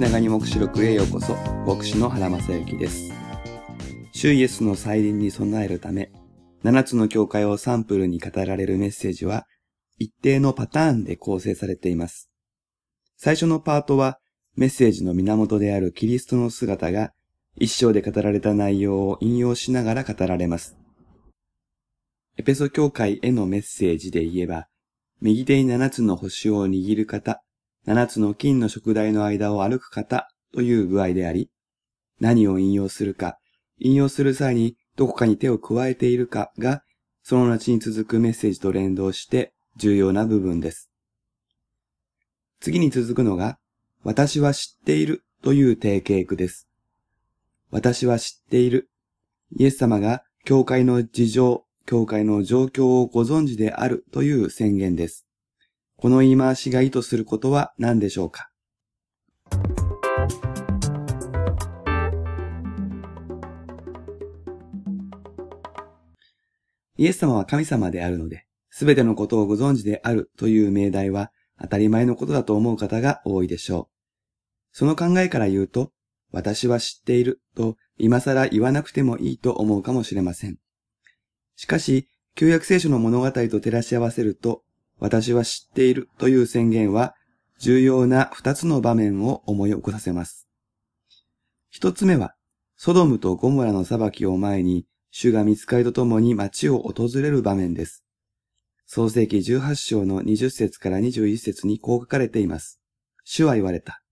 長に目視録へようこそ、牧師の原正幸です。主イエスの再臨に備えるため、7つの教会をサンプルに語られるメッセージは、一定のパターンで構成されています。最初のパートは、メッセージの源であるキリストの姿が、一章で語られた内容を引用しながら語られます。エペソ教会へのメッセージで言えば、右手に7つの星を握る方、7つの金の食台の間を歩く方という具合であり、何を引用するか、引用する際にどこかに手を加えているかが、その後に続くメッセージと連動して重要な部分です。次に続くのが、私は知っているという定型句です。私は知っている。イエス様が教会の事情、教会の状況をご存知であるという宣言です。この言い回しが意図することは何でしょうか？イエス様は神様であるので、すべてのことをご存知であるという命題は当たり前のことだと思う方が多いでしょう。その考えから言うと、私は知っていると今更言わなくてもいいと思うかもしれません。しかし、旧約聖書の物語と照らし合わせると、私は知っているという宣言は重要な二つの場面を思い起こさせます。一つ目は、ソドムとゴモラの裁きを前に、主が見つかりとともに町を訪れる場面です。創世記18章の20節から21節にこう書かれています。主は言われた。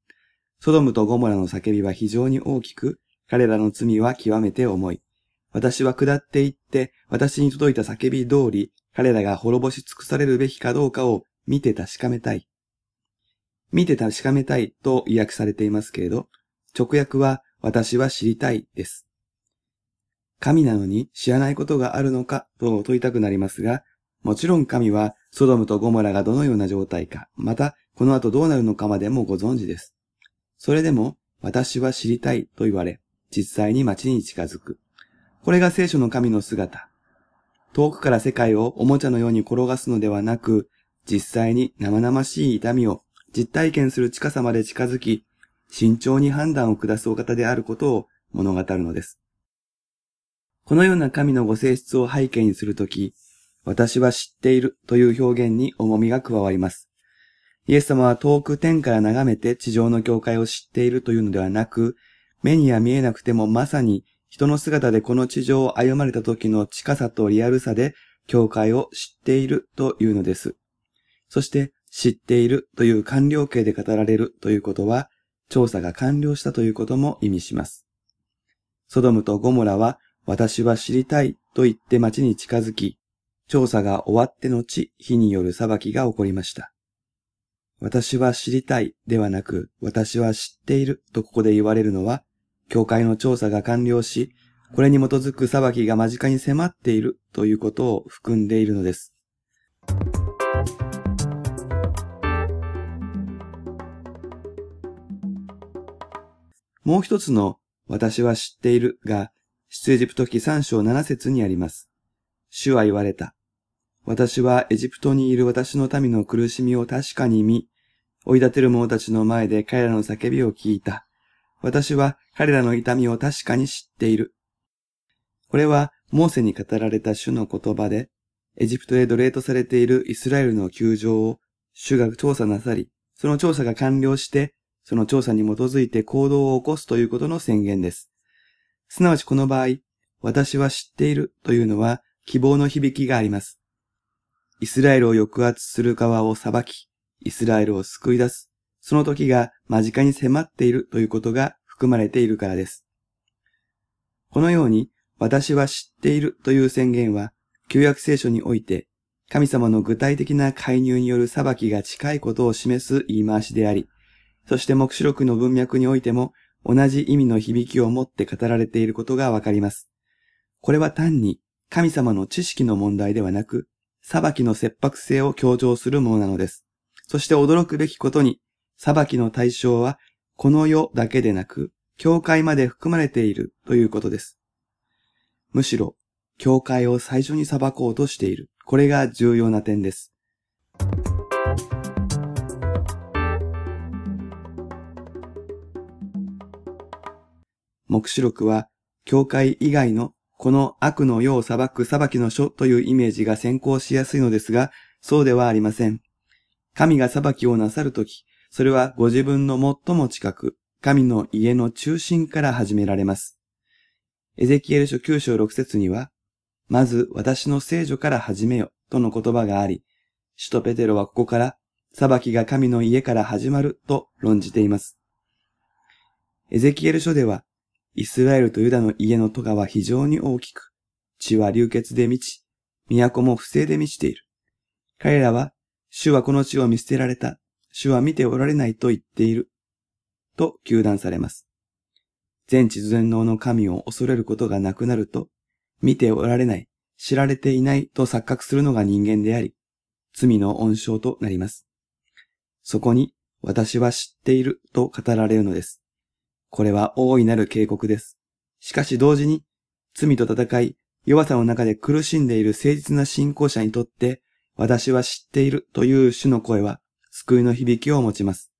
ソドムとゴモラの叫びは非常に大きく、彼らの罪は極めて重い。私は下って行って、私に届いた叫び通り、彼らが滅ぼし尽くされるべきかどうかを見て確かめたい。見て確かめたいと意訳されていますけれど、直訳は私は知りたいです。神なのに知らないことがあるのかと問いたくなりますが、もちろん神はソドムとゴモラがどのような状態か、またこの後どうなるのかまでもご存知です。それでも私は知りたいと言われ、実際に街に近づく。これが聖書の神の姿。遠くから世界をおもちゃのように転がすのではなく、実際に生々しい痛みを実体験する近さまで近づき、慎重に判断を下すお方であることを物語るのです。このような神のご性質を背景にするとき、私は知っているという表現に重みが加わります。イエス様は遠く天から眺めて地上の教会を知っているというのではなく、目には見えなくてもまさに人の姿でこの地上を歩まれた時の近さとリアルさで教会を知っているというのです。そして知っているという完了形で語られるということは調査が完了したということも意味します。ソドムとゴモラは私は知りたいと言って町に近づき、調査が終わって後、火による裁きが起こりました。私は知りたいではなく、私は知っているとここで言われるのは、教会の調査が完了し、これに基づく裁きが間近に迫っているということを含んでいるのです。もう一つの私は知っているが、出エジプト記3章7節にあります。主は言われた。私はエジプトにいる私の民の苦しみを確かに見、追い立てる者たちの前で彼らの叫びを聞いた。私は彼らの痛みを確かに知っている。これは、モーセに語られた主の言葉で、エジプトで奴隷とされているイスラエルの窮状を主が調査なさり、その調査が完了して、その調査に基づいて行動を起こすということの宣言です。すなわちこの場合、私は知っているというのは希望の響きがあります。イスラエルを抑圧する側を裁き、イスラエルを救い出す、その時が間近に迫っているということが含まれているからです。このように、私は知っているという宣言は、旧約聖書において、神様の具体的な介入による裁きが近いことを示す言い回しであり、そして目視録の文脈においても同じ意味の響きを持って語られていることがわかります。これは単に神様の知識の問題ではなく、裁きの切迫性を強調するものなのです。そして驚くべきことに、裁きの対象は、この世だけでなく、教会まで含まれているということです。むしろ、教会を最初に裁こうとしている。これが重要な点です。目視録は、教会以外のこの悪の世を裁く裁きの書というイメージが先行しやすいのですが、そうではありません。神が裁きをなさるとき、それはご自分の最も近く、神の家の中心から始められます。エゼキエル書9章6節には、まず私の聖女から始めよとの言葉があり、使徒ペテロはここから裁きが神の家から始まると論じています。エゼキエル書では、イスラエルとユダの家の戸は非常に大きく、血は流血で満ち、都も不正で満ちている。彼らは、主はこの地を見捨てられた。主は見ておられないと言っている。と求断されます。全知全能の神を恐れることがなくなると、見ておられない、知られていないと錯覚するのが人間であり、罪の温床となります。そこに、私は知っていると語られるのです。これは大いなる警告です。しかし同時に、罪と戦い、弱さの中で苦しんでいる誠実な信仰者にとって、私は知っているという主の声は、救いの響きを持ちます。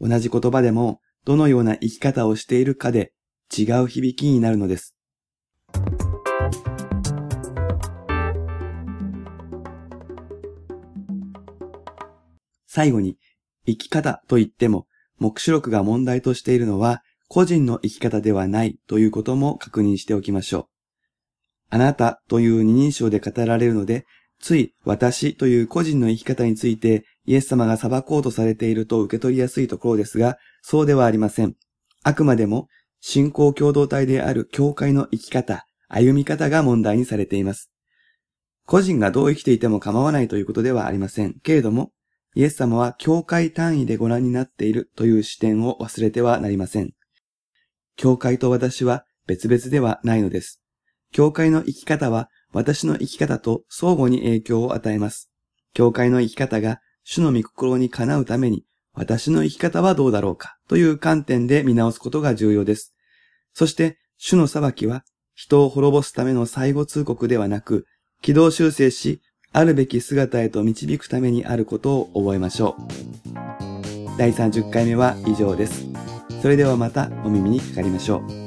同じ言葉でも、どのような生き方をしているかで違う響きになるのです。最後に、生き方と言っても、目視録が問題としているのは、個人の生き方ではないということも確認しておきましょう。あなたという二人称で語られるので、つい私という個人の生き方についてイエス様が裁こうとされていると受け取りやすいところですが、そうではありません。あくまでも信仰共同体である教会の生き方、歩み方が問題にされています。個人がどう生きていても構わないということではありません。けれども、イエス様は教会単位でご覧になっているという視点を忘れてはなりません。教会と私は別々ではないのです。教会の生き方は私の生き方と相互に影響を与えます。教会の生き方が主の御心にかなうために、私の生き方はどうだろうかという観点で見直すことが重要です。そして、主の裁きは、人を滅ぼすための最後通告ではなく、軌道修正し、あるべき姿へと導くためにあることを覚えましょう。第30回目は以上です。それではまたお耳にかかりましょう。